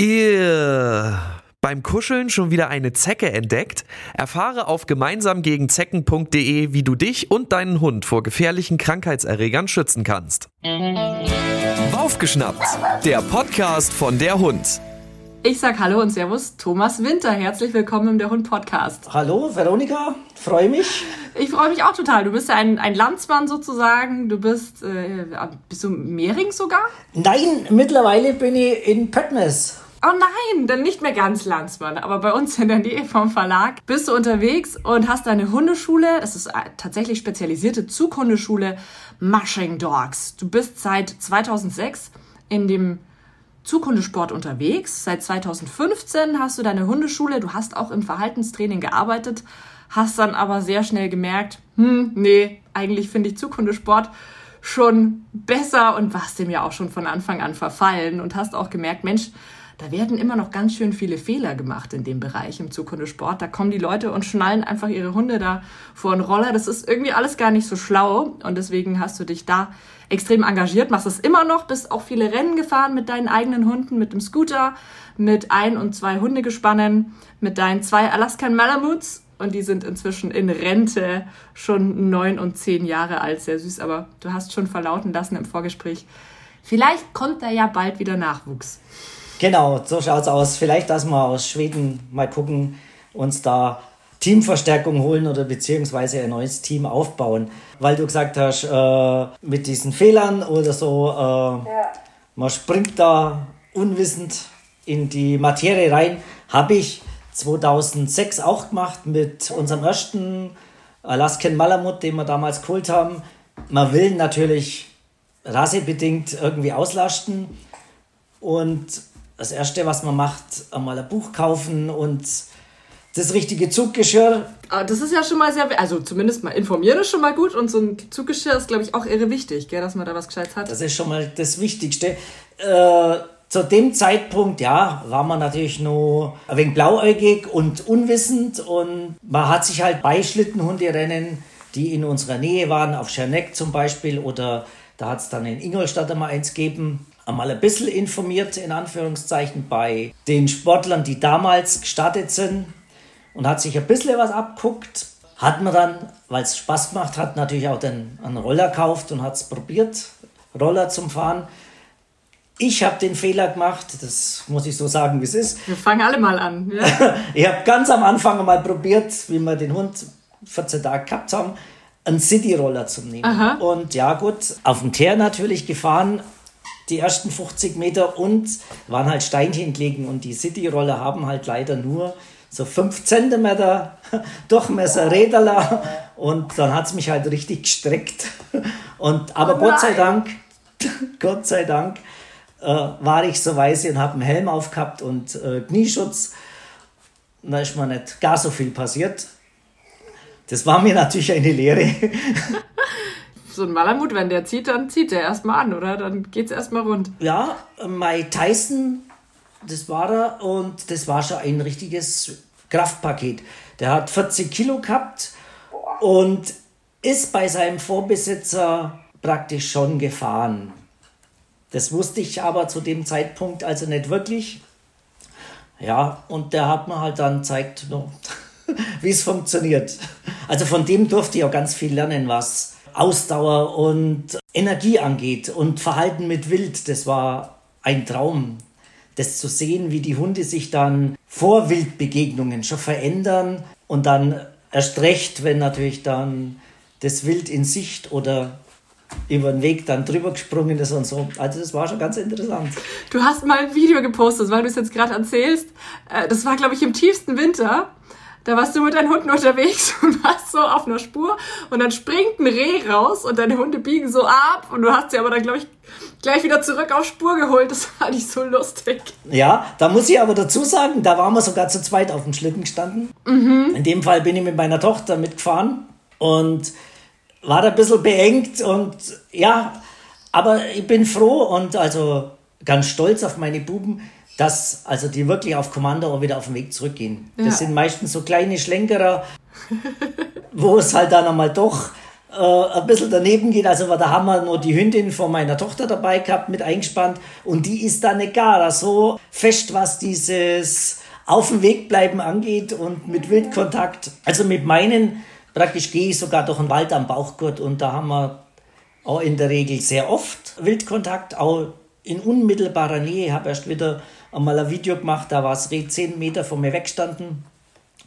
Ihr beim Kuscheln schon wieder eine Zecke entdeckt? Erfahre auf gemeinsamgegenzecken.de, wie du dich und deinen Hund vor gefährlichen Krankheitserregern schützen kannst. Aufgeschnappt, der Podcast von der Hund. Ich sag Hallo und Servus, Thomas Winter. Herzlich willkommen im Der Hund Podcast. Hallo, Veronika, freue mich. Ich freue mich auch total. Du bist ja ein, ein Landsmann sozusagen. Du bist, äh, bist du Mehring sogar? Nein, mittlerweile bin ich in Pöttmes. Oh nein, dann nicht mehr ganz Landsmann, aber bei uns in der Nähe vom Verlag bist du unterwegs und hast deine Hundeschule, das ist äh, tatsächlich spezialisierte Zughundeschule Mushing Dogs. Du bist seit 2006 in dem Zughundesport unterwegs. Seit 2015 hast du deine Hundeschule, du hast auch im Verhaltenstraining gearbeitet, hast dann aber sehr schnell gemerkt, hm, nee, eigentlich finde ich Zughundesport schon besser und warst dem ja auch schon von Anfang an verfallen und hast auch gemerkt, Mensch, da werden immer noch ganz schön viele Fehler gemacht in dem Bereich im Zughundesport. Da kommen die Leute und schnallen einfach ihre Hunde da vor einen Roller. Das ist irgendwie alles gar nicht so schlau und deswegen hast du dich da extrem engagiert, machst es immer noch, bist auch viele Rennen gefahren mit deinen eigenen Hunden, mit dem Scooter, mit ein und zwei Hundegespannen, mit deinen zwei Alaskan Malamutes und die sind inzwischen in Rente, schon neun und zehn Jahre alt, sehr süß, aber du hast schon verlauten lassen im Vorgespräch. Vielleicht kommt da ja bald wieder Nachwuchs. Genau, so schaut's aus. Vielleicht, dass wir aus Schweden mal gucken, uns da Teamverstärkung holen oder beziehungsweise ein neues Team aufbauen. Weil du gesagt hast, äh, mit diesen Fehlern oder so, äh, ja. man springt da unwissend in die Materie rein. Habe ich 2006 auch gemacht mit unserem ersten Alaskan Malamut, den wir damals geholt haben. Man will natürlich rassebedingt irgendwie auslasten und das Erste, was man macht, einmal ein Buch kaufen und das richtige Zuggeschirr. Ah, das ist ja schon mal sehr, also zumindest mal informieren ist schon mal gut und so ein Zuggeschirr ist, glaube ich, auch irre wichtig, gell, dass man da was Gescheites hat. Das ist schon mal das Wichtigste. Äh, zu dem Zeitpunkt, ja, war man natürlich nur ein wenig blauäugig und unwissend und man hat sich halt bei Schlittenhunderennen, die in unserer Nähe waren, auf Scherneck zum Beispiel oder da hat es dann in Ingolstadt einmal eins gegeben, einmal ein bisschen informiert, in Anführungszeichen, bei den Sportlern, die damals gestartet sind und hat sich ein bisschen was abguckt. Hat man dann, weil es Spaß gemacht hat, natürlich auch den, einen Roller gekauft und hat es probiert, Roller zum Fahren. Ich habe den Fehler gemacht, das muss ich so sagen, wie es ist. Wir fangen alle mal an. Ja? ich habe ganz am Anfang mal probiert, wie wir den Hund 14 Tage gehabt haben, einen City-Roller zu nehmen. Aha. Und ja, gut, auf dem Teer natürlich gefahren, die ersten 50 Meter und waren halt Steinchen gelegen und die City-Roller haben halt leider nur so 5 cm Durchmesser Räderler und dann hat es mich halt richtig gestreckt. Und, aber oh Gott sei Dank, Gott sei Dank, äh, war ich so weise und habe einen Helm aufgehabt und äh, Knieschutz. Da ist mir nicht gar so viel passiert. Das war mir natürlich eine Lehre. So ein Malamut, wenn der zieht, dann zieht der erstmal an, oder? Dann geht es erstmal rund. Ja, Mike Tyson, das war er und das war schon ein richtiges Kraftpaket. Der hat 40 Kilo gehabt und ist bei seinem Vorbesitzer praktisch schon gefahren. Das wusste ich aber zu dem Zeitpunkt also nicht wirklich. Ja, und der hat mir halt dann gezeigt, wie es funktioniert. Also von dem durfte ich auch ganz viel lernen, was Ausdauer und Energie angeht und Verhalten mit Wild. Das war ein Traum, das zu sehen, wie die Hunde sich dann vor Wildbegegnungen schon verändern und dann erst recht, wenn natürlich dann das Wild in Sicht oder über den Weg dann drüber gesprungen ist und so. Also das war schon ganz interessant. Du hast mal ein Video gepostet, weil du es jetzt gerade erzählst. Äh, das war, glaube ich, im tiefsten Winter. Da warst du mit deinen Hunden unterwegs und warst so auf einer Spur und dann springt ein Reh raus und deine Hunde biegen so ab und du hast sie aber dann, glaube ich, gleich wieder zurück auf Spur geholt. Das war nicht so lustig. Ja, da muss ich aber dazu sagen, da waren wir sogar zu zweit auf dem Schlitten gestanden. Mhm. In dem Fall bin ich mit meiner Tochter mitgefahren und war da ein bisschen beengt und ja, aber ich bin froh und also ganz stolz auf meine Buben, dass also die wirklich auf Kommando auch wieder auf den Weg zurückgehen. Ja. Das sind meistens so kleine Schlenkerer, wo es halt dann einmal doch äh, ein bisschen daneben geht. Also da haben wir nur die Hündin von meiner Tochter dabei gehabt, mit eingespannt. Und die ist da nicht gar so fest, was dieses auf dem Weg bleiben angeht und mit Wildkontakt. Also mit meinen, praktisch gehe ich sogar durch den Wald am Bauchgurt und da haben wir auch in der Regel sehr oft Wildkontakt, auch in unmittelbarer Nähe. Ich habe erst wieder einmal ein Video gemacht, da war es 10 Meter von mir weggestanden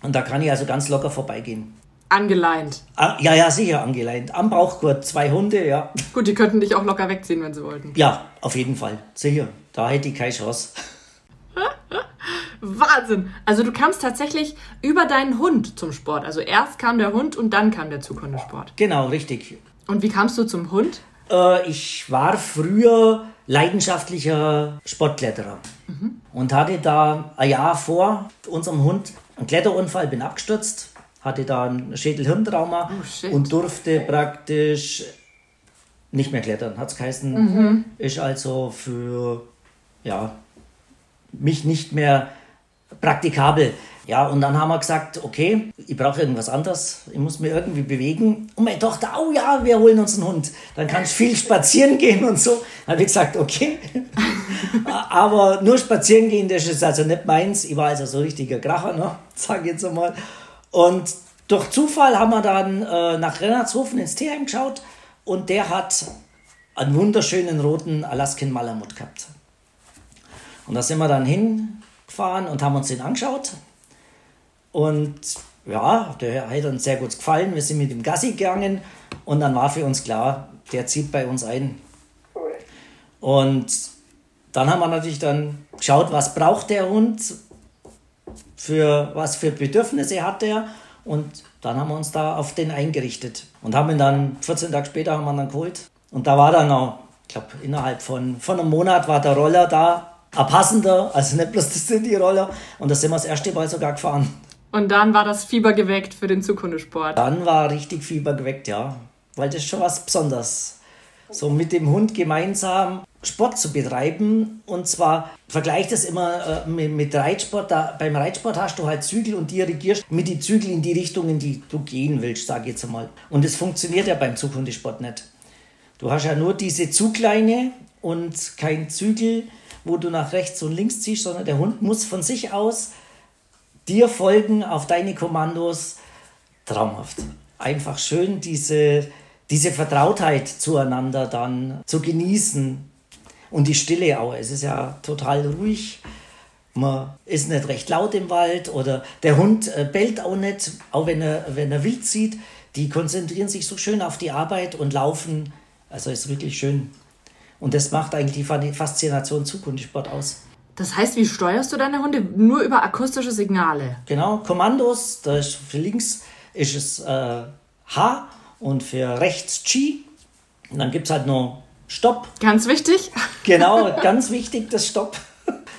und da kann ich also ganz locker vorbeigehen. Angeleint. Ah, ja, ja, sicher angeleint. Am Bauchgurt zwei Hunde, ja. Gut, die könnten dich auch locker wegziehen, wenn sie wollten. Ja, auf jeden Fall. Sicher. Da hätte ich keine Chance. Wahnsinn! Also du kamst tatsächlich über deinen Hund zum Sport. Also erst kam der Hund und dann kam der Zughundesport. Genau, richtig. Und wie kamst du zum Hund? Äh, ich war früher leidenschaftlicher Sportkletterer mhm. und hatte da ein Jahr vor unserem Hund einen Kletterunfall, bin abgestürzt, hatte da ein Schädelhirntrauma oh, und durfte praktisch nicht mehr klettern, hat es geheißen. Mhm. Ist also für ja, mich nicht mehr praktikabel. Ja, und dann haben wir gesagt, okay, ich brauche irgendwas anderes, ich muss mir irgendwie bewegen. Und meine Tochter, oh ja, wir holen uns einen Hund. Dann kannst du viel spazieren gehen und so. Dann habe ich gesagt, okay. Aber nur spazieren gehen, das ist also nicht meins. Ich war also so richtiger Kracher, ne? sage ich jetzt einmal. Und durch Zufall haben wir dann äh, nach Rennertshofen ins Tierheim geschaut und der hat einen wunderschönen roten Alaskan Malamut gehabt. Und da sind wir dann hingefahren und haben uns den angeschaut. Und ja, der hat uns sehr gut gefallen. Wir sind mit dem Gassi gegangen und dann war für uns klar, der zieht bei uns ein. Und dann haben wir natürlich dann geschaut, was braucht der Hund, für was für Bedürfnisse hat der und dann haben wir uns da auf den eingerichtet und haben ihn dann 14 Tage später haben wir ihn dann geholt und da war dann noch, ich glaube innerhalb von, von einem Monat war der Roller da ein passender, also nicht bloß das sind die Roller. Und da sind wir das erste Mal sogar gefahren. Und dann war das Fieber geweckt für den Zukundesport. Dann war richtig Fieber geweckt, ja. Weil das ist schon was Besonderes. So mit dem Hund gemeinsam Sport zu betreiben. Und zwar vergleicht das immer äh, mit, mit, Reitsport. Da, beim Reitsport hast du halt Zügel und dirigierst mit den Zügeln in die Richtung, in die du gehen willst, sage ich jetzt einmal. Und das funktioniert ja beim Zughundesport nicht. Du hast ja nur diese Zugleine und kein Zügel wo du nach rechts und links ziehst, sondern der Hund muss von sich aus dir folgen auf deine Kommandos. Traumhaft. Einfach schön, diese, diese Vertrautheit zueinander dann zu genießen. Und die Stille auch. Es ist ja total ruhig. Man ist nicht recht laut im Wald oder der Hund äh, bellt auch nicht, auch wenn er, wenn er wild sieht. Die konzentrieren sich so schön auf die Arbeit und laufen. Also ist wirklich schön. Und das macht eigentlich die Faszination Zukunftssport aus. Das heißt, wie steuerst du deine Hunde? Nur über akustische Signale? Genau, Kommandos. Da ist für links ist es äh, H und für rechts G. Und dann gibt es halt noch Stopp. Ganz wichtig. Genau, ganz wichtig, das Stopp.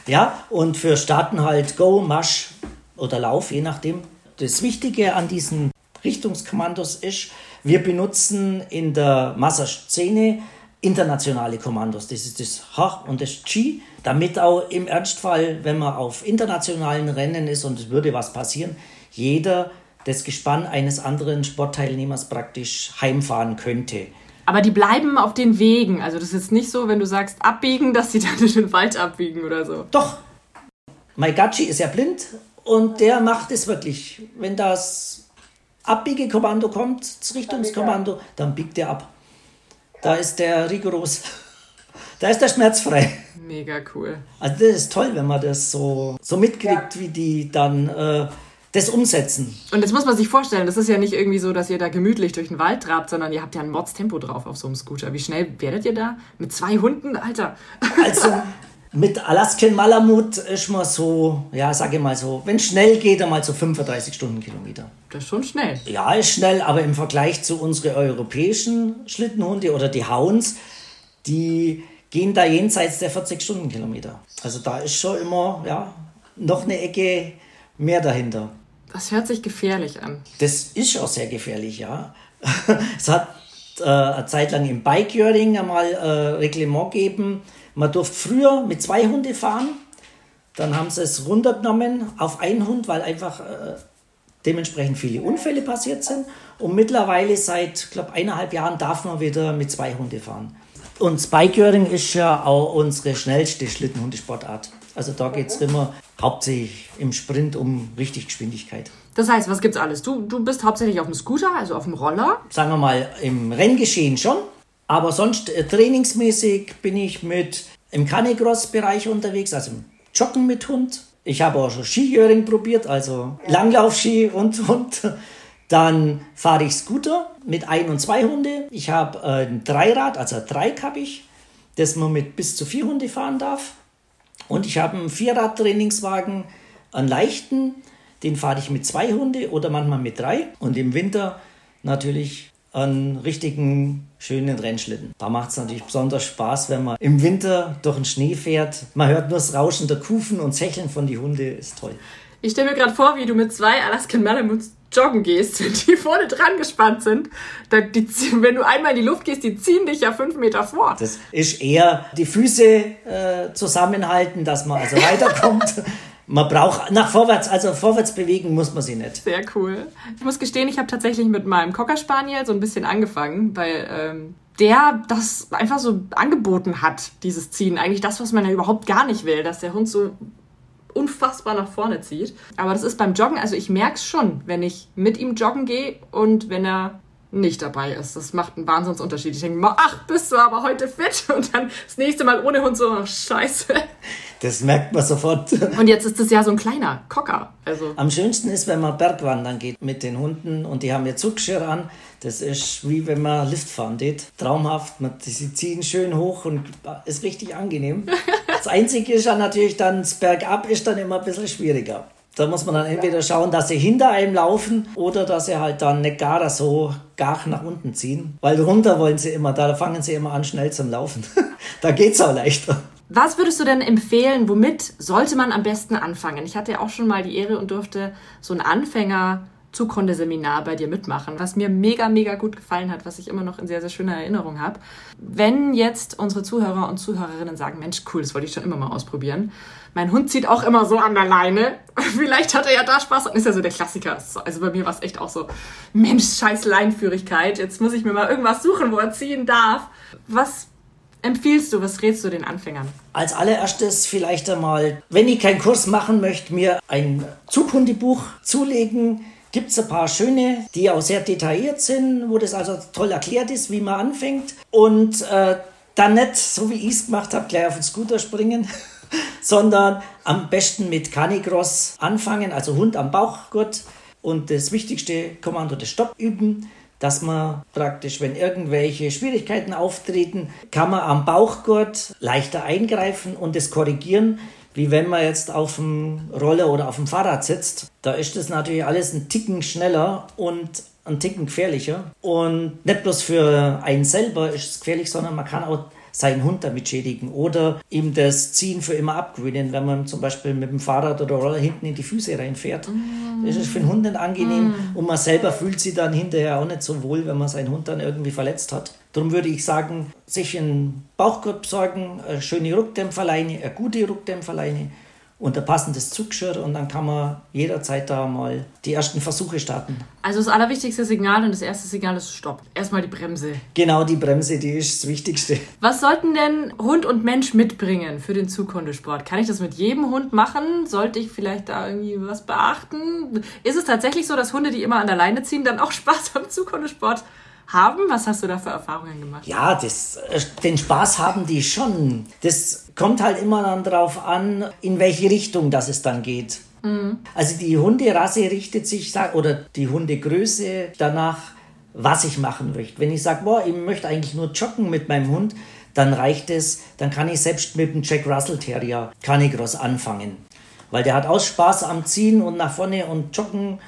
Ja, und für Starten halt Go, Marsch oder Lauf, je nachdem. Das Wichtige an diesen Richtungskommandos ist, wir benutzen in der Masserszene internationale Kommandos. Das ist das H und das G, damit auch im Ernstfall, wenn man auf internationalen Rennen ist und es würde was passieren, jeder das Gespann eines anderen Sportteilnehmers praktisch heimfahren könnte. Aber die bleiben auf den Wegen. Also das ist nicht so, wenn du sagst abbiegen, dass sie dann in den Wald abbiegen oder so. Doch. Maigachi ist ja blind und der macht es wirklich. Wenn das Abbiegekommando kommt, das Richtungskommando, dann biegt er ab. Da ist der rigoros. Da ist der schmerzfrei. Mega cool. Also das ist toll, wenn man das so, so mitkriegt, ja. wie die dann äh, das umsetzen. Und jetzt muss man sich vorstellen, das ist ja nicht irgendwie so, dass ihr da gemütlich durch den Wald trabt, sondern ihr habt ja ein Mordstempo drauf auf so einem Scooter. Wie schnell werdet ihr da? Mit zwei Hunden? Alter. Also mit Alaskan Malamut ist man so, ja, sage ich mal so, wenn es schnell geht, einmal so 35 Stundenkilometer. Das ist schon schnell. Ja, ist schnell, aber im Vergleich zu unseren europäischen Schlittenhunde oder die Hounds, die gehen da jenseits der 40 Stundenkilometer. Also da ist schon immer, ja, noch eine Ecke mehr dahinter. Das hört sich gefährlich an. Das ist auch sehr gefährlich, ja. es hat äh, eine Zeit lang im Bike-Jöring einmal äh, Reglement gegeben, man durfte früher mit zwei Hunden fahren, dann haben sie es runtergenommen auf einen Hund, weil einfach äh, dementsprechend viele Unfälle passiert sind. Und mittlerweile seit, glaube eineinhalb Jahren darf man wieder mit zwei Hunde fahren. Und Spikering ist ja auch unsere schnellste Schlittenhundesportart. Also da geht es immer hauptsächlich im Sprint um richtig Geschwindigkeit. Das heißt, was gibt's alles? Du, du bist hauptsächlich auf dem Scooter, also auf dem Roller? Sagen wir mal, im Renngeschehen schon. Aber sonst äh, trainingsmäßig bin ich mit im Canicross-Bereich unterwegs, also im Joggen mit Hund. Ich habe auch schon Skijöring probiert, also Langlaufski und Hund. Dann fahre ich Scooter mit ein und zwei Hunde. Ich habe äh, ein Dreirad, also ein Dreieck habe ich, das man mit bis zu vier Hunde fahren darf. Und ich habe einen Vierrad-Trainingswagen, einen leichten, den fahre ich mit zwei Hunde oder manchmal mit drei. Und im Winter natürlich einen richtigen schönen Rennschlitten. Da macht es natürlich besonders Spaß, wenn man im Winter durch den Schnee fährt. Man hört nur das Rauschen der Kufen und Sächeln von die Hunde, ist toll. Ich stelle mir gerade vor, wie du mit zwei Alaskan Malamuts joggen gehst, die vorne dran gespannt sind. Die, wenn du einmal in die Luft gehst, die ziehen dich ja fünf Meter vor. Das ist eher die Füße äh, zusammenhalten, dass man also weiterkommt. man braucht nach vorwärts, also vorwärts bewegen muss man sie nicht. Sehr cool. Ich muss gestehen, ich habe tatsächlich mit meinem Cocker Spaniel so ein bisschen angefangen, weil ähm, der das einfach so angeboten hat, dieses Ziehen. Eigentlich das, was man ja überhaupt gar nicht will, dass der Hund so unfassbar nach vorne zieht. Aber das ist beim Joggen, also ich merke es schon, wenn ich mit ihm joggen gehe und wenn er nicht dabei ist. Das macht einen Wahnsinnsunterschied. Ich denke mal, ach, bist du aber heute fit? Und dann das nächste Mal ohne Hund so, ach, scheiße. Das merkt man sofort. Und jetzt ist das ja so ein kleiner Cocker. Also. Am schönsten ist, wenn man Bergwandern geht mit den Hunden und die haben ihr Zugschirr an. Das ist wie wenn man Lift fahren geht. Traumhaft. Man, sie ziehen schön hoch und ist richtig angenehm. Das Einzige ist ja natürlich dann, das Bergab ist dann immer ein bisschen schwieriger. Da muss man dann entweder schauen, dass sie hinter einem laufen oder dass sie halt dann nicht gar so gar nach unten ziehen. Weil runter wollen sie immer, da fangen sie immer an schnell zum Laufen. da geht es auch leichter. Was würdest du denn empfehlen, womit sollte man am besten anfangen? Ich hatte ja auch schon mal die Ehre und durfte so ein Anfänger Zukundeseminar bei dir mitmachen, was mir mega, mega gut gefallen hat, was ich immer noch in sehr, sehr schöner Erinnerung habe. Wenn jetzt unsere Zuhörer und Zuhörerinnen sagen, Mensch, cool, das wollte ich schon immer mal ausprobieren. Mein Hund zieht auch immer so an der Leine. Vielleicht hat er ja da Spaß. Und ist ja so der Klassiker. Also bei mir war es echt auch so, Mensch, scheiß Leinführigkeit. Jetzt muss ich mir mal irgendwas suchen, wo er ziehen darf. Was empfiehlst du, was rätst du den Anfängern? Als allererstes vielleicht einmal, wenn ich keinen Kurs machen möchte, mir ein Zughundebuch zulegen gibt es ein paar schöne, die auch sehr detailliert sind, wo das also toll erklärt ist, wie man anfängt. Und äh, dann nicht, so wie ich es gemacht habe, gleich auf den Scooter springen, sondern am besten mit Canicross anfangen, also Hund am Bauchgurt und das wichtigste Kommando, das Stopp üben dass man praktisch, wenn irgendwelche Schwierigkeiten auftreten, kann man am Bauchgurt leichter eingreifen und es korrigieren, wie wenn man jetzt auf dem Roller oder auf dem Fahrrad sitzt. Da ist das natürlich alles ein Ticken schneller und ein Ticken gefährlicher. Und nicht bloß für einen selber ist es gefährlich, sondern man kann auch seinen Hund damit schädigen oder ihm das Ziehen für immer abgewöhnen, wenn man zum Beispiel mit dem Fahrrad oder Roller hinten in die Füße reinfährt. Mm. Das ist für den Hund nicht angenehm mm. und man selber fühlt sich dann hinterher auch nicht so wohl, wenn man seinen Hund dann irgendwie verletzt hat. Darum würde ich sagen, sich einen Bauchgurt besorgen, eine schöne Ruckdämpferleine, eine gute Ruckdämpferleine und ein passendes Zugschirr und dann kann man jederzeit da mal die ersten Versuche starten. Also das allerwichtigste Signal und das erste Signal ist Stopp. Erstmal die Bremse. Genau, die Bremse, die ist das Wichtigste. Was sollten denn Hund und Mensch mitbringen für den Zughundesport? Kann ich das mit jedem Hund machen? Sollte ich vielleicht da irgendwie was beachten? Ist es tatsächlich so, dass Hunde, die immer an der Leine ziehen, dann auch Spaß am Zughundesport haben? Was hast du da für Erfahrungen gemacht? Ja, das, äh, den Spaß haben die schon. Das kommt halt immer dann darauf an, in welche Richtung das es dann geht. Mhm. Also die Hunderasse richtet sich, oder die Hundegröße danach, was ich machen möchte. Wenn ich sage, boah, ich möchte eigentlich nur joggen mit meinem Hund, dann reicht es, dann kann ich selbst mit dem Jack Russell Terrier Canicross anfangen. Weil der hat auch Spaß am Ziehen und nach vorne und joggen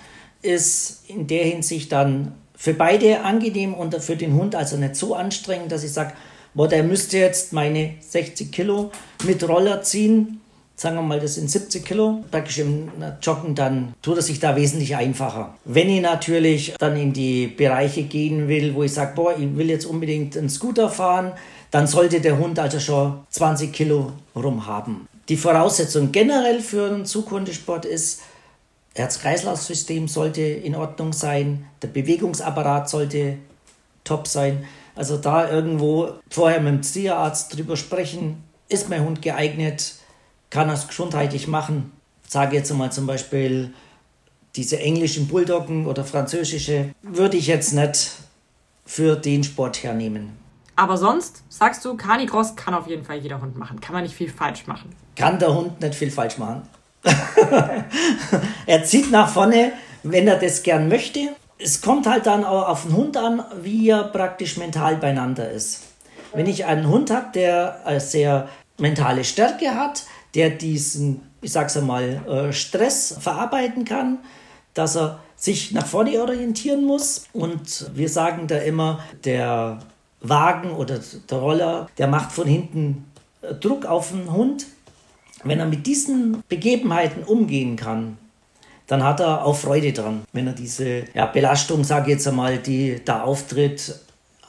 ist in der Hinsicht dann für beide angenehm und für den Hund also nicht so anstrengend, dass ich sage, boah, der müsste jetzt meine 60 Kilo mit Roller ziehen. Sagen wir mal, das sind 70 Kilo. Praktisch im Joggen, dann tut er sich da wesentlich einfacher. Wenn ich natürlich dann in die Bereiche gehen will, wo ich sage, boah, ich will jetzt unbedingt einen Scooter fahren, dann sollte der Hund also schon 20 Kilo rum haben. Die Voraussetzung generell für einen Zughundesport ist, Herz-Kreislauf-System sollte in Ordnung sein, der Bewegungsapparat sollte top sein. Also da irgendwo vorher mit dem Tierarzt drüber sprechen, ist mein Hund geeignet, kann er es gesundheitlich machen. Sage jetzt mal zum Beispiel diese englischen Bulldoggen oder französische, würde ich jetzt nicht für den Sport hernehmen. Aber sonst sagst du, Canicross kann auf jeden Fall jeder Hund machen. Kann man nicht viel falsch machen. Kann der Hund nicht viel falsch machen. er zieht nach vorne, wenn er das gern möchte. Es kommt halt dann auch auf den Hund an, wie er praktisch mental beieinander ist. Wenn ich einen Hund habe, der eine sehr mentale Stärke hat, der diesen, ich sag's einmal, äh, Stress verarbeiten kann, dass er sich nach vorne orientieren muss. Und wir sagen da immer, der Wagen oder der Roller, der macht von hinten äh, Druck auf den Hund. Wenn er mit diesen Begebenheiten umgehen kann, dann hat er auch Freude dran. Wenn er diese ja, Belastung, sage ich jetzt einmal, die da auftritt,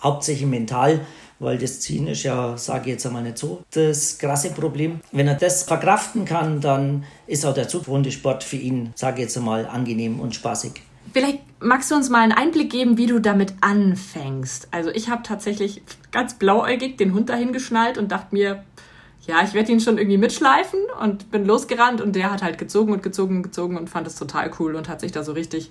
hauptsächlich mental, weil das Ziehen ist ja, sage ich jetzt einmal nicht so, das krasse Problem. Wenn er das verkraften kann, dann ist auch der Zughundesport für ihn, sage ich jetzt einmal, angenehm und spaßig. Vielleicht magst du uns mal einen Einblick geben, wie du damit anfängst. Also ich habe tatsächlich ganz blauäugig den Hund dahin geschnallt und dachte mir, ja, ich werde ihn schon irgendwie mitschleifen und bin losgerannt und der hat halt gezogen und gezogen und gezogen und fand es total cool und hat sich da so richtig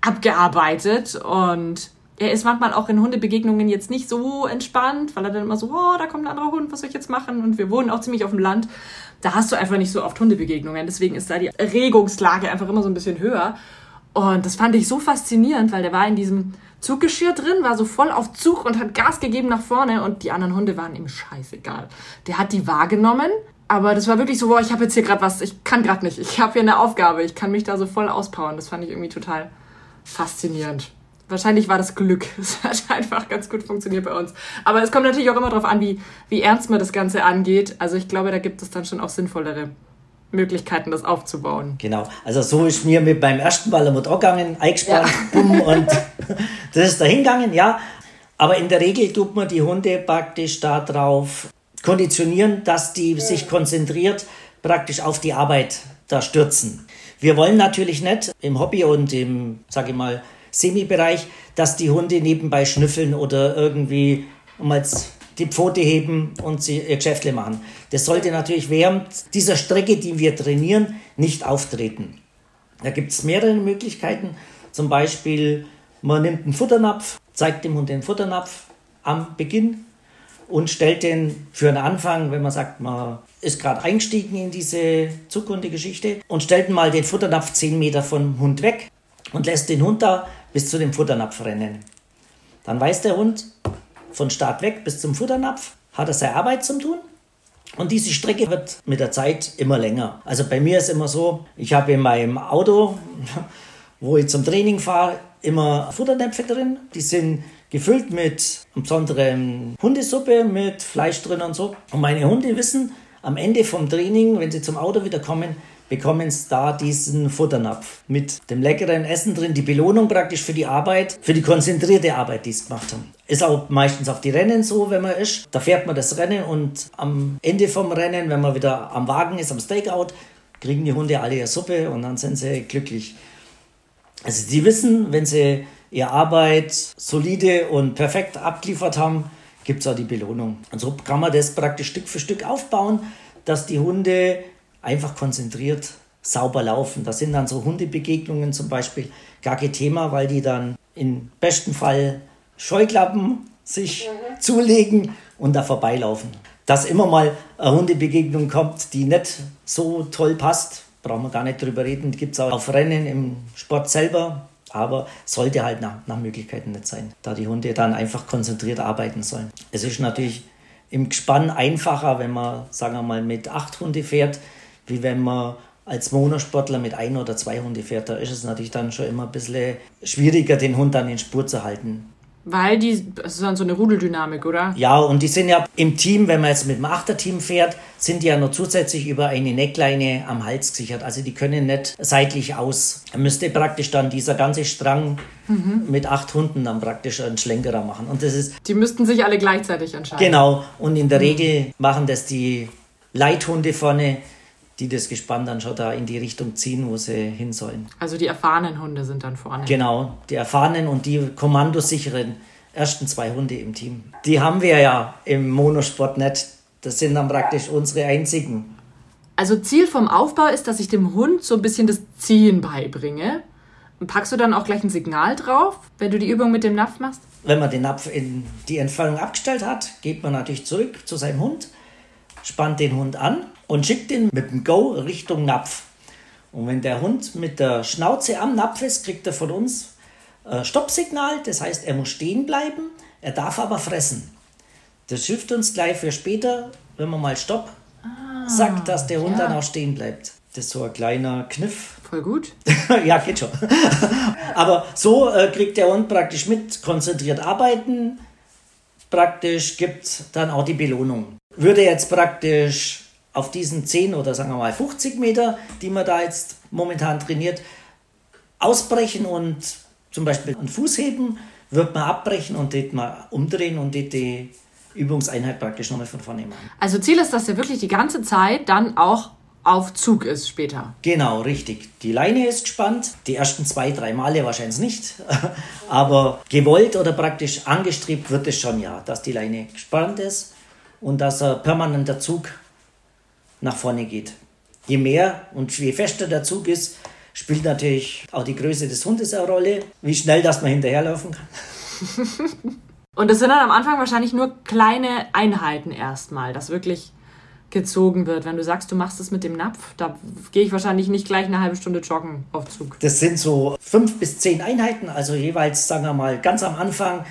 abgearbeitet und er ist manchmal auch in Hundebegegnungen jetzt nicht so entspannt, weil er dann immer so, oh, da kommt ein anderer Hund, was soll ich jetzt machen? Und wir wohnen auch ziemlich auf dem Land. Da hast du einfach nicht so oft Hundebegegnungen. Deswegen ist da die Erregungslage einfach immer so ein bisschen höher. Und das fand ich so faszinierend, weil der war in diesem Zuggeschirr drin, war so voll auf Zug und hat Gas gegeben nach vorne und die anderen Hunde waren ihm scheißegal. Der hat die wahrgenommen, aber das war wirklich so, boah, ich habe jetzt hier gerade was, ich kann gerade nicht, ich habe hier eine Aufgabe, ich kann mich da so voll auspowern. Das fand ich irgendwie total faszinierend. Wahrscheinlich war das Glück. Es hat einfach ganz gut funktioniert bei uns. Aber es kommt natürlich auch immer darauf an, wie, wie ernst man das Ganze angeht. Also ich glaube, da gibt es dann schon auch sinnvollere Möglichkeiten, das aufzubauen. Genau. Also so ist mir mit beim ersten Mal mit angegangen, eingespannt, ja. bumm, und das ist dahin gegangen, ja. Aber in der Regel tut man die Hunde praktisch darauf konditionieren, dass die sich konzentriert praktisch auf die Arbeit da stürzen. Wir wollen natürlich nicht im Hobby und im, sage ich mal, Semi-Bereich, dass die Hunde nebenbei schnüffeln oder irgendwie mal die Pfote heben und sie ihr Geschäftle machen. Das sollte natürlich während dieser Strecke, die wir trainieren, nicht auftreten. Da gibt es mehrere Möglichkeiten. Zum Beispiel, man nimmt einen Futternapf, zeigt dem Hund den Futternapf am Beginn und stellt den für einen Anfang, wenn man sagt, man ist gerade eingestiegen in diese Zukunftsgeschichte und stellt mal den Futternapf 10 Meter vom Hund weg und lässt den Hund da bis zu dem Futternapf rennen. Dann weiß der Hund, von Start weg bis zum Futternapf hat er seine Arbeit zum tun. Und diese Strecke wird mit der Zeit immer länger. Also bei mir ist immer so, ich habe in meinem Auto, wo ich zum Training fahre, immer Futternäpfe drin. Die sind gefüllt mit besonderen Hundesuppe, mit Fleisch drin und so. Und meine Hunde wissen am Ende vom Training, wenn sie zum Auto wieder kommen, bekommen da diesen Futternapf mit dem leckeren Essen drin, die Belohnung praktisch für die Arbeit, für die konzentrierte Arbeit, die sie gemacht haben. Ist auch meistens auf die Rennen so, wenn man ist. Da fährt man das Rennen und am Ende vom Rennen, wenn man wieder am Wagen ist, am Stakeout, kriegen die Hunde alle ihre Suppe und dann sind sie glücklich. Also sie wissen, wenn sie ihre Arbeit solide und perfekt abgeliefert haben, gibt es auch die Belohnung. Und so kann man das praktisch Stück für Stück aufbauen, dass die Hunde einfach konzentriert sauber laufen. Das sind dann so Hundebegegnungen zum Beispiel gar kein Thema, weil die dann im besten Fall Scheuklappen sich mhm. zulegen und da vorbeilaufen. Dass immer mal eine Hundebegegnung kommt, die nicht so toll passt, brauchen wir gar nicht drüber reden. Gibt es auch auf Rennen im Sport selber, aber sollte halt nach, nach Möglichkeiten nicht sein, da die Hunde dann einfach konzentriert arbeiten sollen. Es ist natürlich im Gespann einfacher, wenn man, sagen wir mal, mit acht Hunde fährt, wie wenn man als Monosportler mit ein oder zwei Hunde fährt. Da ist es natürlich dann schon immer ein bisschen schwieriger, den Hund dann in Spur zu halten. Weil die, das ist dann so eine Rudeldynamik, oder? Ja, und die sind ja im Team, wenn man jetzt mit dem Achterteam fährt, sind die ja noch zusätzlich über eine Neckleine am Hals gesichert. Also die können nicht seitlich aus. Da müsste praktisch dann dieser ganze Strang mhm. mit acht Hunden dann praktisch einen Schlenkerer machen. Und das ist. Die müssten sich alle gleichzeitig entscheiden. Genau. Und in der mhm. Regel machen das die Leithunde vorne die das Gespann dann schon da in die Richtung ziehen, wo sie hin sollen. Also die erfahrenen Hunde sind dann vorne. Genau, die erfahrenen und die kommandosicheren ersten zwei Hunde im Team. Die haben wir ja im Monosport nicht. Das sind dann praktisch unsere einzigen. Also Ziel vom Aufbau ist, dass ich dem Hund so ein bisschen das Ziehen beibringe. Packst du dann auch gleich ein Signal drauf, wenn du die Übung mit dem Napf machst? Wenn man den Napf in die Entfernung abgestellt hat, geht man natürlich zurück zu seinem Hund, spannt den Hund an und schickt ihn mit dem Go Richtung Napf. Und wenn der Hund mit der Schnauze am Napf ist, kriegt er von uns äh, Stoppsignal. Das heißt, er muss stehen bleiben, er darf aber fressen. Das hilft uns gleich für später, wenn man mal Stopp ah, sagt, dass der Hund ja. dann auch stehen bleibt. Das ist so ein kleiner Kniff. Voll gut. ja, geht schon. aber so äh, kriegt der Hund praktisch mit, konzentriert arbeiten. Praktisch gibt dann auch die Belohnung. Würde jetzt praktisch auf diesen 10 oder sagen wir mal 50 Meter, die man da jetzt momentan trainiert, ausbrechen und zum Beispiel einen Fuß heben, wird man abbrechen und dort mal umdrehen und dort die Übungseinheit praktisch nochmal von vorne machen. Also Ziel ist, dass er wirklich die ganze Zeit dann auch auf Zug ist später. Genau, richtig. Die Leine ist gespannt. Die ersten zwei, drei Male wahrscheinlich nicht. Aber gewollt oder praktisch angestrebt wird es schon, ja, dass die Leine gespannt ist und dass er permanent der Zug nach vorne geht. Je mehr und je fester der Zug ist, spielt natürlich auch die Größe des Hundes eine Rolle, wie schnell dass man hinterherlaufen kann. und das sind dann am Anfang wahrscheinlich nur kleine Einheiten erstmal, dass wirklich gezogen wird. Wenn du sagst, du machst es mit dem Napf, da gehe ich wahrscheinlich nicht gleich eine halbe Stunde joggen auf Zug. Das sind so fünf bis zehn Einheiten, also jeweils, sagen wir mal, ganz am Anfang,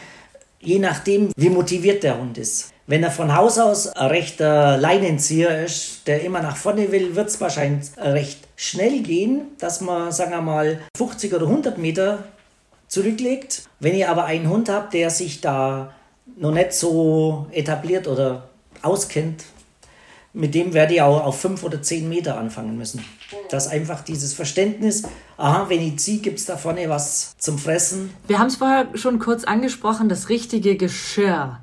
je nachdem, wie motiviert der Hund ist. Wenn er von Haus aus ein rechter Leinenzieher ist, der immer nach vorne will, wird es wahrscheinlich recht schnell gehen, dass man, sagen wir mal, 50 oder 100 Meter zurücklegt. Wenn ihr aber einen Hund habt, der sich da noch nicht so etabliert oder auskennt, mit dem werde ich auch auf 5 oder 10 Meter anfangen müssen. Dass einfach dieses Verständnis, aha, wenn ich ziehe, gibt es da vorne was zum Fressen. Wir haben es vorher schon kurz angesprochen, das richtige Geschirr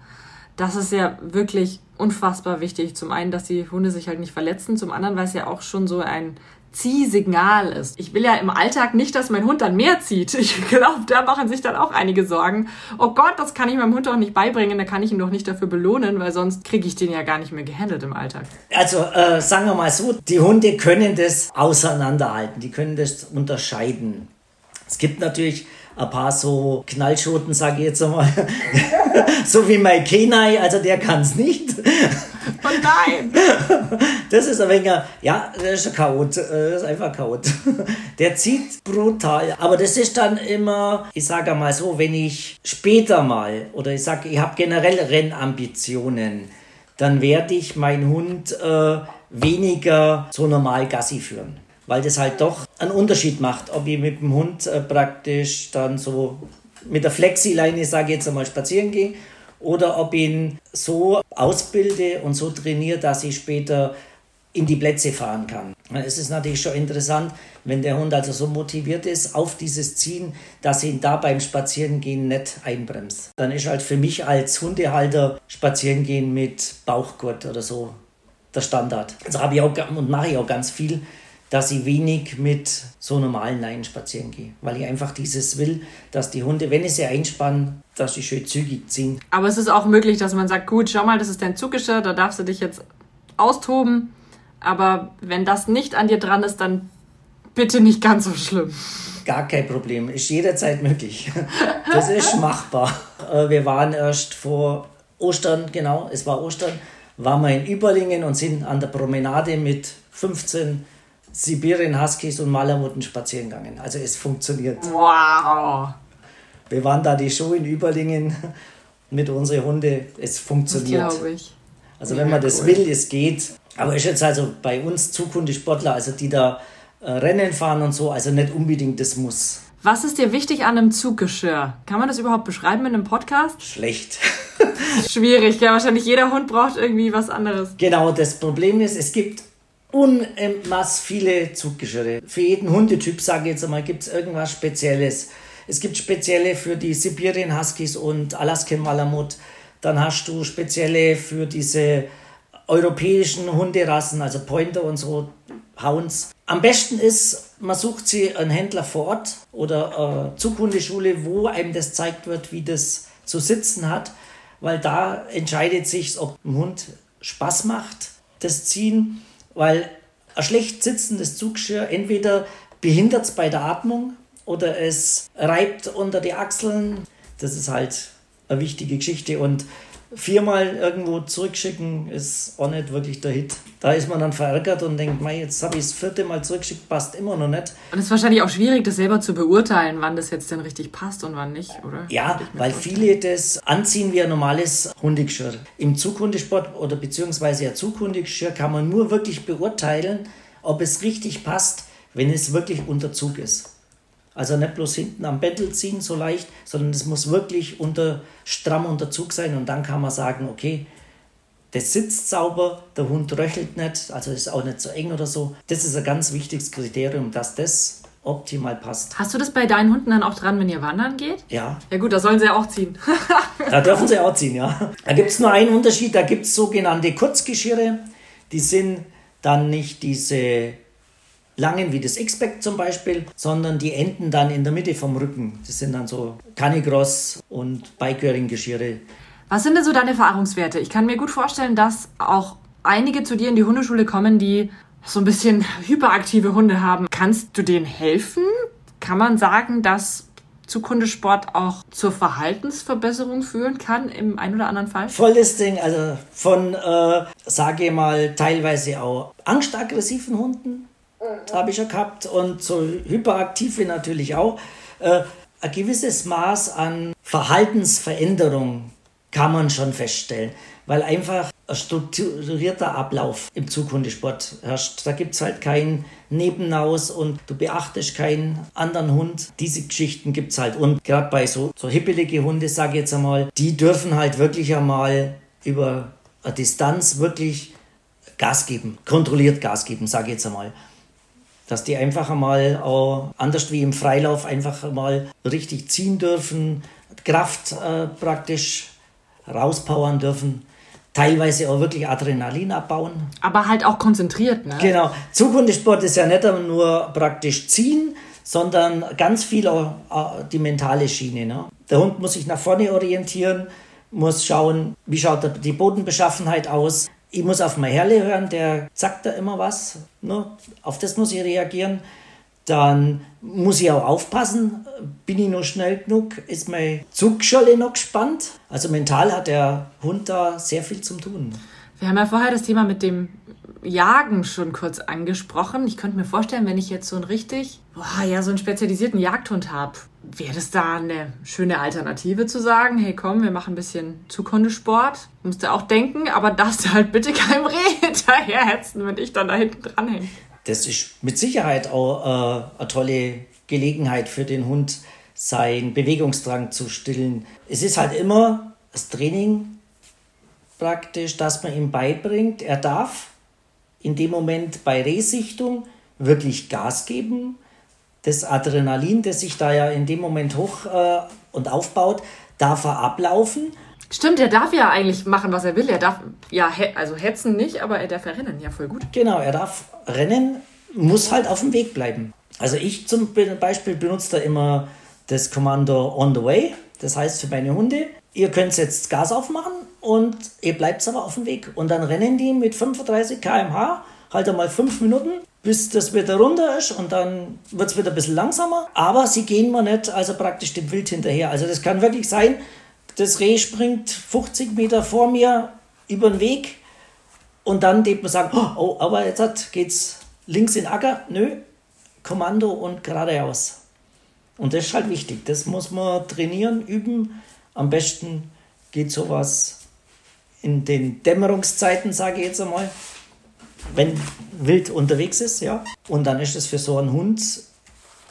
das ist ja wirklich unfassbar wichtig. Zum einen, dass die Hunde sich halt nicht verletzen, zum anderen, weil es ja auch schon so ein Ziehsignal ist. Ich will ja im Alltag nicht, dass mein Hund dann mehr zieht. Ich glaube, da machen sich dann auch einige Sorgen. Oh Gott, das kann ich meinem Hund doch nicht beibringen, da kann ich ihn doch nicht dafür belohnen, weil sonst kriege ich den ja gar nicht mehr gehandelt im Alltag. Also äh, sagen wir mal so, die Hunde können das auseinanderhalten, die können das unterscheiden. Es gibt natürlich ein paar so Knallschoten, sage ich jetzt einmal. so wie mein Kenai, also der kann es nicht. Oh nein! Das ist ein wenig, ja, das ist ein Chaot, das ist einfach ein Chaot. Der zieht brutal, aber das ist dann immer, ich sage mal so, wenn ich später mal, oder ich sage, ich habe generell Rennambitionen, dann werde ich meinen Hund äh, weniger so normal Gassi führen weil das halt doch einen Unterschied macht, ob ich mit dem Hund äh, praktisch dann so mit der Flexileine, sage ich jetzt einmal, spazieren gehe oder ob ich ihn so ausbilde und so trainiere, dass ich später in die Plätze fahren kann. Es ist natürlich schon interessant, wenn der Hund also so motiviert ist auf dieses Ziehen, dass ihn da beim Spazierengehen nicht einbremst. Dann ist halt für mich als Hundehalter Spazierengehen mit Bauchgurt oder so der Standard. Das habe ich auch und mache ich auch ganz viel, dass ich wenig mit so normalen Leinen spazieren gehe, weil ich einfach dieses will, dass die Hunde, wenn ich sie einspanne, dass sie schön zügig ziehen. Aber es ist auch möglich, dass man sagt, gut, schau mal, das ist dein Zuggeschirr, da darfst du dich jetzt austoben, aber wenn das nicht an dir dran ist, dann bitte nicht ganz so schlimm. Gar kein Problem, ist jederzeit möglich. Das ist machbar. Äh, wir waren erst vor Ostern, genau, es war Ostern, waren wir in Überlingen und sind an der Promenade mit 15 Sibirien Huskies und Malamuten spazieren gegangen. Also es funktioniert. Wow! Wir waren da die Show in Überlingen mit unseren Hunden. Es funktioniert. Glaube ich. Also wenn man das will, es geht. Aber ist jetzt also bei uns Zukunftssportler, also die da äh, Rennen fahren und so, also nicht unbedingt das muss. Was ist dir wichtig an einem Zuggeschirr? Kann man das überhaupt beschreiben in einem Podcast? Schlecht. Schwierig, ja. Wahrscheinlich jeder Hund braucht irgendwie was anderes. Genau, das Problem ist, es gibt unmass viele Zuggeschirre. Für jeden Hundetyp, sage ich jetzt einmal, gibt es irgendwas Spezielles. Es gibt spezielle für die Sibirien Huskies und Alaskan Malamut. Dann hast du spezielle für diese europäischen Hunderassen, also Pointer und so. Hounds. Am besten ist, man sucht sie einen Händler vor Ort oder eine Zughundeschule, wo einem das zeigt wird, wie das zu sitzen hat, weil da entscheidet sich, ob ein Hund Spaß macht, das Ziehen, weil ein schlecht sitzendes Zuggeschirr entweder behindert es bei der Atmung oder es reibt unter die Achseln. Das ist halt eine wichtige Geschichte und viermal irgendwo zurückschicken ist auch nicht wirklich der Hit. Da ist man dann verärgert und denkt, mei, jetzt habe ich das vierte Mal zurückgeschickt, passt immer noch nicht. Und es ist wahrscheinlich auch schwierig, das selber zu beurteilen, wann das jetzt denn richtig passt und wann nicht, oder? Ja, weil viele das anziehen wie ein normales Hundegeschirr. Im Zughundesport oder beziehungsweise ein Zughundegeschirr kann man nur wirklich beurteilen, ob es richtig passt, wenn es wirklich unter Zug ist. Also nicht bloß hinten am Bändel ziehen so leicht, sondern es muss wirklich unter, stramm unter Zug sein und dann kann man sagen, okay, das sitzt sauber, der Hund röchelt nicht, also ist auch nicht so eng oder so. Das ist ein ganz wichtiges Kriterium, dass das optimal passt. Hast du das bei deinen Hunden dann auch dran, wenn ihr wandern geht? Ja. Ja gut, da sollen sie ja auch ziehen. da dürfen sie auch ziehen, ja. Da gibt es nur einen Unterschied, da gibt es sogenannte Kurzgeschirre, die sind dann nicht diese langen wie das X-Pack zum Beispiel, sondern die enden dann in der Mitte vom Rücken. Das sind dann so Canicross und Bikewearing-Geschirre. Was sind denn so deine Erfahrungswerte? Ich kann mir gut vorstellen, dass auch einige zu dir in die Hundeschule kommen, die so ein bisschen hyperaktive Hunde haben. Kannst du denen helfen? Kann man sagen, dass Zughundesport auch zur Verhaltensverbesserung führen kann im einen oder anderen Fall? Volles Ding, also von, äh, sage ich mal, teilweise auch angstaggressiven Hunden mhm. habe ich ja gehabt und so hyperaktive natürlich auch. Äh, ein gewisses Maß an Verhaltensveränderung kann man schon feststellen, weil einfach ein strukturierter Ablauf im Zughundesport herrscht. Da gibt es halt kein Nebenaus und du beachtest keinen anderen Hund. Diese Geschichten gibt es halt. Und gerade bei so, so hippelige Hunde, sage ich jetzt einmal, die dürfen halt wirklich einmal über eine Distanz wirklich Gas geben, kontrolliert Gas geben, sage ich jetzt einmal dass die einfach einmal auch anders wie im Freilauf einfach einmal richtig ziehen dürfen, Kraft äh, praktisch rauspowern dürfen. Teilweise auch wirklich Adrenalin abbauen. Aber halt auch konzentriert, ne? Genau. Zukunftssport ist ja nicht nur praktisch ziehen, sondern ganz viel auch äh, die mentale Schiene. Ne? Der Hund muss sich nach vorne orientieren, muss schauen, wie schaut die Bodenbeschaffenheit aus, ich muss auf mein Herrle hören, der sagt da immer was. Ne? Auf das muss ich reagieren. Dann muss ich auch aufpassen, bin ich noch schnell genug, ist mein Zugscholle noch gespannt. Also mental hat der Hund da sehr viel zu tun. Wir haben ja vorher das Thema mit dem Jagen schon kurz angesprochen. Ich könnte mir vorstellen, wenn ich jetzt so einen richtig, boah, ja, so einen spezialisierten Jagdhund habe, wäre das da eine schöne Alternative zu sagen, hey komm, wir machen ein bisschen Zukundesport. Musst du auch denken, aber darfst du halt bitte keinem Reh hinterherhetzen, wenn ich dann da hinten dranhänge. Das ist mit Sicherheit auch äh, eine tolle Gelegenheit für den Hund, seinen Bewegungsdrang zu stillen. Es ist halt immer das Training praktisch, dass man ihm beibringt, er darf in dem Moment bei Rehsichtung wirklich Gas geben. Das Adrenalin, das sich da ja in dem Moment hoch äh, und aufbaut, darf er ablaufen. Stimmt, er darf ja eigentlich machen, was er will. Er darf, ja, he also hetzen nicht, aber er darf ja rennen. Ja, voll gut. Genau, er darf rennen, muss halt auf dem Weg bleiben. Also ich zum Beispiel benutze da immer das Kommando on the way. Das heißt für meine Hunde, ihr könnt jetzt Gas aufmachen und ihr bleibt aber auf dem Weg. Und dann rennen die mit 35 km/h halt einmal fünf Minuten, bis das Wetter runter ist und dann wird es wieder ein bisschen langsamer. Aber sie gehen mal nicht, also praktisch dem Wild hinterher. Also das kann wirklich sein, das Reh springt 50 Meter vor mir über den Weg und dann denkt man sagen, oh, oh aber jetzt geht's links in Acker. Nö, Kommando und geradeaus. Und das ist halt wichtig. Das muss man trainieren, üben. Am besten geht sowas in den Dämmerungszeiten, sage ich jetzt einmal, wenn wild unterwegs ist, ja. Und dann ist es für so einen Hund,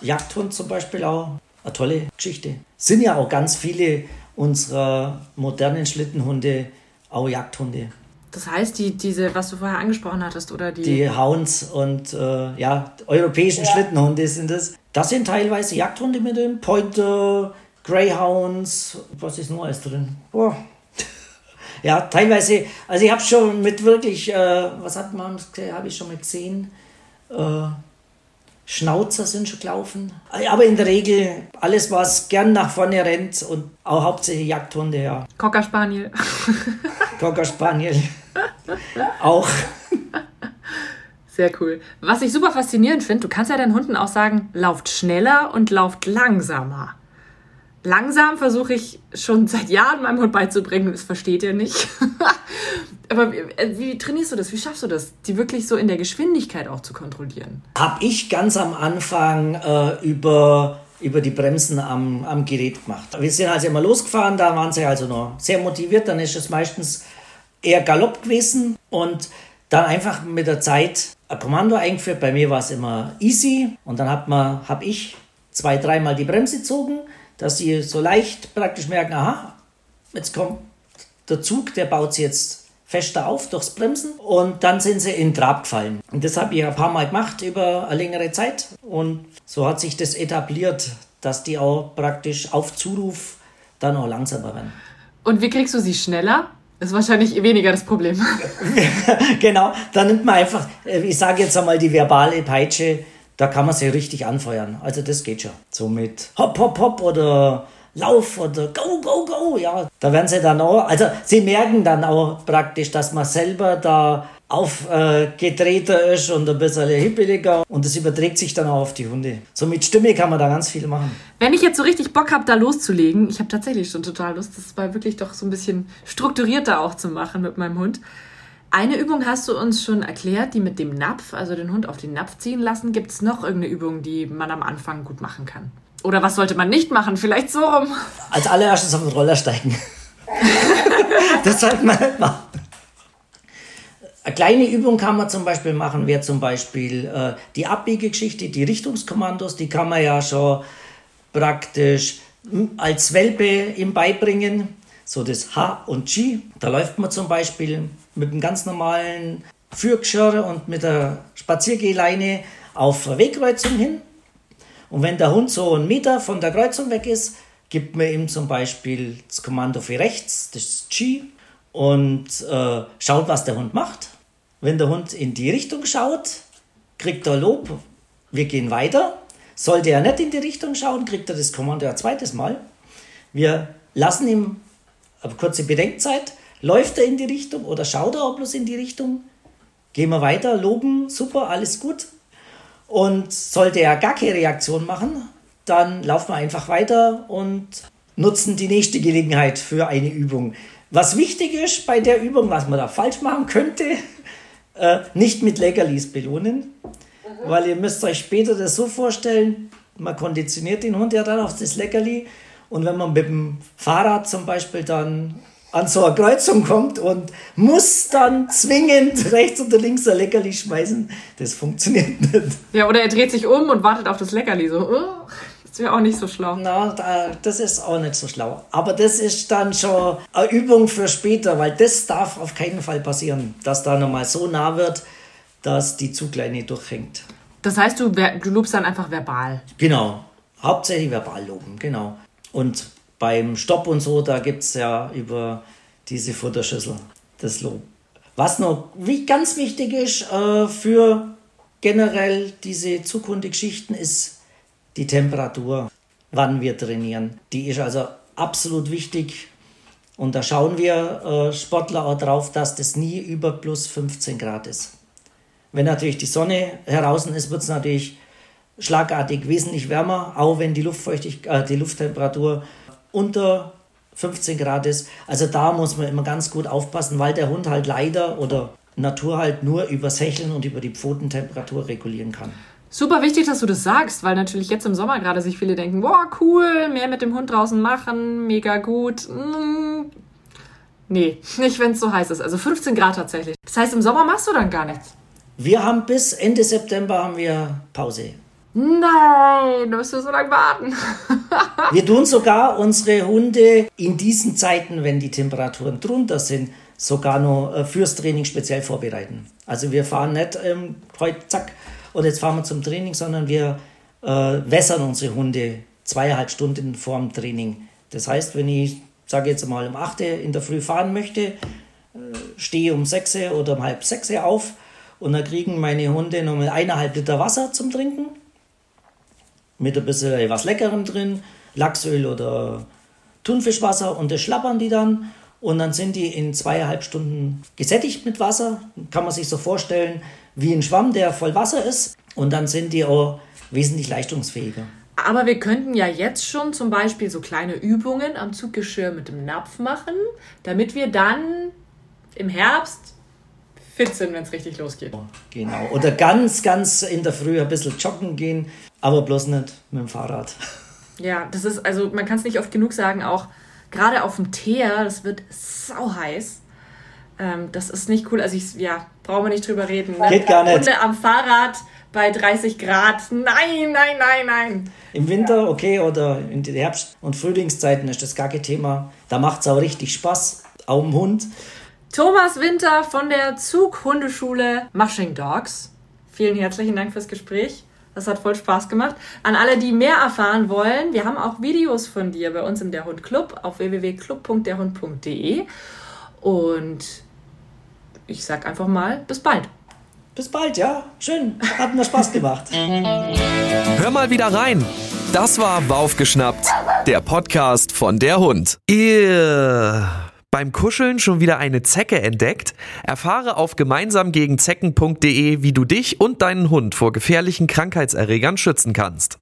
Jagdhund zum Beispiel auch, eine tolle Geschichte. Sind ja auch ganz viele unserer modernen Schlittenhunde auch Jagdhunde. Das heißt, die, diese, was du vorher angesprochen hattest, oder die. Die Hounds und äh, ja, europäischen ja. Schlittenhunde sind das. Das sind teilweise Jagdhunde mit dem Pointer, Greyhounds, was ist noch alles drin? Boah. Ja, teilweise, also ich habe schon mit wirklich, äh, was hat man, habe ich schon mal gesehen, Äh, Schnauzer sind schon gelaufen. Aber in der Regel alles, was gern nach vorne rennt und auch hauptsächlich Jagdhunde, ja. Cocker Spaniel. Cocker Spaniel. auch. Sehr cool. Was ich super faszinierend finde, du kannst ja deinen Hunden auch sagen, lauft schneller und lauft langsamer. Langsam versuche ich schon seit Jahren meinem Hund beizubringen, das versteht er nicht. Aber wie, äh, wie, trainierst du das? Wie schaffst du das, die wirklich so in der Geschwindigkeit auch zu kontrollieren? Habe ich ganz am Anfang äh, über, über die Bremsen am, am Gerät gemacht. Wir sind also immer losgefahren, da waren sie also noch sehr motiviert, dann ist es meistens eher Galopp gewesen und dann einfach mit der Zeit ein Kommando eingeführt. Bei mir war es immer easy und dann habe hab ich zwei, dreimal die Bremse gezogen dass sie so leicht praktisch merken, aha, jetzt kommt der Zug, der baut sie jetzt fester auf durchs Bremsen und dann sind sie in Trab gefallen. Und das habe ich ein paar Mal gemacht über eine längere Zeit und so hat sich das etabliert, dass die auch praktisch auf Zuruf dann auch langsamer werden. Und wie kriegst du sie schneller? Das ist wahrscheinlich weniger das Problem. genau, dann nimmt man einfach, ich sage jetzt einmal die verbale Peitsche, da kann man sie richtig anfeuern. Also das geht schon. So mit Hopp, Hopp, Hopp oder Lauf oder Go, Go, Go. Ja, da werden sie dann auch, also sie merken dann auch praktisch, dass man selber da aufgedrehter äh, ist und ein bisschen hippeliger und das überträgt sich dann auch auf die Hunde. So mit Stimme kann man da ganz viel machen. Wenn ich jetzt so richtig Bock habe, da loszulegen, ich habe tatsächlich schon total Lust, das mal wirklich doch so ein bisschen strukturierter auch zu machen mit meinem Hund. Eine Übung hast du uns schon erklärt, die mit dem Napf, also den Hund auf den Napf ziehen lassen. Gibt es noch irgendeine Übung, die man am Anfang gut machen kann? Oder was sollte man nicht machen? Vielleicht so rum. Als allererstes auf den Roller steigen. das sollte man nicht machen. Eine kleine Übung kann man zum Beispiel machen, wäre zum Beispiel äh, die Abbiegegeschichte, die Richtungskommandos, die kann man ja schon praktisch als Welpe ihm beibringen. So das H und G. Da läuft man zum Beispiel mit einem ganz normalen Führgeschirr und mit der Spaziergehleine auf eine Wegkreuzung hin. Und wenn der Hund so einen Meter von der Kreuzung weg ist, gibt man ihm zum Beispiel das Kommando für rechts, das G, und äh, schaut, was der Hund macht. Wenn der Hund in die Richtung schaut, kriegt er Lob, wir gehen weiter. Sollte er nicht in die Richtung schauen, kriegt er das Kommando ein zweites Mal. Wir lassen ihm eine kurze Bedenkzeit. Läuft er in die Richtung oder schaut er auch bloß in die Richtung? Gehen wir weiter, loben, super, alles gut. Und sollte er gar keine Reaktion machen, dann laufen wir einfach weiter und nutzen die nächste Gelegenheit für eine Übung. Was wichtig ist bei der Übung, was man da falsch machen könnte, äh, nicht mit Leckerlis belohnen, mhm. weil ihr müsst euch später das so vorstellen, man konditioniert den Hund ja dann auf das Leckerli und wenn man mit dem Fahrrad zum Beispiel dann an so eine Kreuzung kommt und muss dann zwingend rechts oder links ein Leckerli schmeißen, das funktioniert nicht. Ja, oder er dreht sich um und wartet auf das Leckerli so. Oh, das wäre auch nicht so schlau. Na, das ist auch nicht so schlau. Aber das ist dann schon eine Übung für später, weil das darf auf keinen Fall passieren, dass da nochmal so nah wird, dass die Zugleine durchhängt. Das heißt, du, du lobst dann einfach verbal? Genau. Hauptsächlich verbal loben, genau. Und beim Stopp und so, da gibt es ja über diese Futterschüssel das Lob. Was noch ganz wichtig ist äh, für generell diese Zukunftsgeschichten ist die Temperatur, wann wir trainieren. Die ist also absolut wichtig. Und da schauen wir äh, Sportler auch drauf, dass das nie über plus 15 Grad ist. Wenn natürlich die Sonne heraus ist, wird es natürlich schlagartig wesentlich wärmer, auch wenn die, Luftfeuchtigkeit, äh, die Lufttemperatur unter 15 Grad ist. Also da muss man immer ganz gut aufpassen, weil der Hund halt leider oder Natur halt nur übers Hecheln und über die Pfotentemperatur regulieren kann. Super wichtig, dass du das sagst, weil natürlich jetzt im Sommer gerade sich viele denken, boah, cool, mehr mit dem Hund draußen machen, mega gut. Hm. Nee, nicht wenn es so heiß ist. Also 15 Grad tatsächlich. Das heißt, im Sommer machst du dann gar nichts. Wir haben bis Ende September haben wir Pause. Nein, du musst so lange warten. wir tun sogar unsere Hunde in diesen Zeiten, wenn die Temperaturen drunter sind, sogar noch äh, fürs Training speziell vorbereiten. Also wir fahren nicht ähm, heute, zack, und jetzt fahren wir zum Training, sondern wir äh, wässern unsere Hunde zweieinhalb Stunden vor dem Training. Das heißt, wenn ich, sage jetzt mal, um 8 in der Früh fahren möchte, äh, stehe um 6 oder um halb 6 auf Und dann kriegen meine Hunde mit eineinhalb Liter Wasser zum Trinken. Mit ein bisschen was Leckerem drin, Lachsöl oder Thunfischwasser und das schlappern die dann. Und dann sind die in zweieinhalb Stunden gesättigt mit Wasser. Kann man sich so vorstellen wie ein Schwamm, der voll Wasser ist. Und dann sind die auch wesentlich leistungsfähiger. Aber wir könnten ja jetzt schon zum Beispiel so kleine Übungen am Zuggeschirr mit dem Napf machen, damit wir dann im Herbst fit sind, wenn es richtig losgeht. Genau. Oder ganz, ganz in der Früh ein bisschen joggen gehen, aber bloß nicht mit dem Fahrrad. Ja, das ist, also man kann es nicht oft genug sagen, auch gerade auf dem Teer, das wird sau heiß. Ähm, das ist nicht cool. Also ich, ja, brauchen wir nicht drüber reden. Ne? Geht gar nicht. Hunde am Fahrrad bei 30 Grad. Nein, nein, nein, nein. Im Winter, okay, oder in den Herbst- und Frühlingszeiten ist das gar kein Thema. Da macht es auch richtig Spaß. Auch im Hund. Thomas Winter von der Zughundeschule Mushing Dogs. Vielen herzlichen Dank fürs Gespräch. Das hat voll Spaß gemacht. An alle, die mehr erfahren wollen, wir haben auch Videos von dir bei uns im Der Hund Club auf www.club.derhund.de. Und ich sag einfach mal, bis bald. Bis bald, ja. Schön. Hat mir Spaß gemacht. Hör mal wieder rein. Das war Waufgeschnappt, der Podcast von der Hund. Ihr beim Kuscheln schon wieder eine Zecke entdeckt? Erfahre auf gemeinsamgegenzecken.de, wie du dich und deinen Hund vor gefährlichen Krankheitserregern schützen kannst.